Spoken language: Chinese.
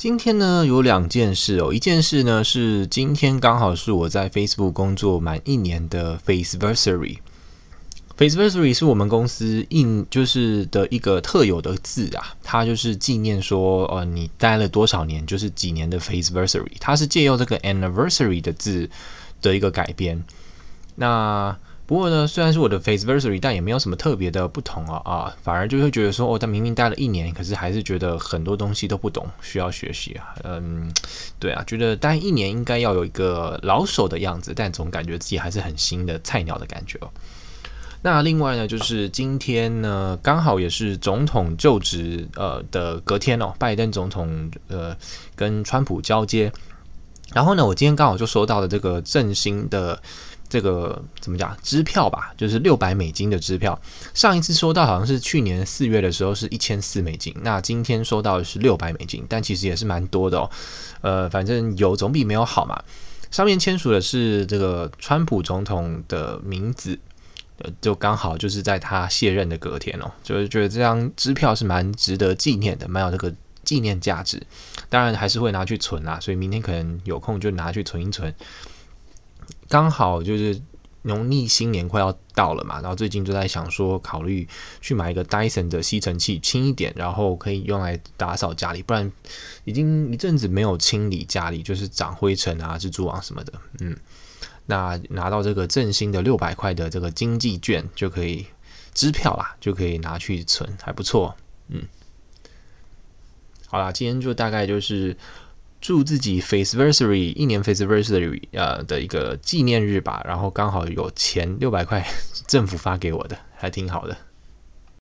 今天呢有两件事哦，一件事呢是今天刚好是我在 Facebook 工作满一年的 Faceversary。Faceversary 是我们公司印就是的一个特有的字啊，它就是纪念说，呃，你待了多少年，就是几年的 Faceversary。它是借用这个 anniversary 的字的一个改编。那不过呢，虽然是我的 Faceversary，但也没有什么特别的不同啊啊，反而就会觉得说，哦，他明明待了一年，可是还是觉得很多东西都不懂，需要学习啊。嗯，对啊，觉得待一年应该要有一个老手的样子，但总感觉自己还是很新的菜鸟的感觉哦。那另外呢，就是今天呢，刚好也是总统就职呃的隔天哦，拜登总统呃跟川普交接，然后呢，我今天刚好就收到了这个振兴的。这个怎么讲？支票吧，就是六百美金的支票。上一次收到好像是去年四月的时候，是一千四美金。那今天收到的是六百美金，但其实也是蛮多的哦。呃，反正有总比没有好嘛。上面签署的是这个川普总统的名字，呃，就刚好就是在他卸任的隔天哦，就是觉得这张支票是蛮值得纪念的，蛮有这个纪念价值。当然还是会拿去存啦，所以明天可能有空就拿去存一存。刚好就是农历新年快要到了嘛，然后最近就在想说，考虑去买一个 Dyson 的吸尘器，轻一点，然后可以用来打扫家里，不然已经一阵子没有清理家里，就是长灰尘啊、蜘蛛网什么的。嗯，那拿到这个振兴的六百块的这个经济券就可以支票啦，就可以拿去存，还不错。嗯，好啦，今天就大概就是。祝自己 Faceversary 一年 Faceversary 呃的一个纪念日吧，然后刚好有钱六百块，政府发给我的，还挺好的。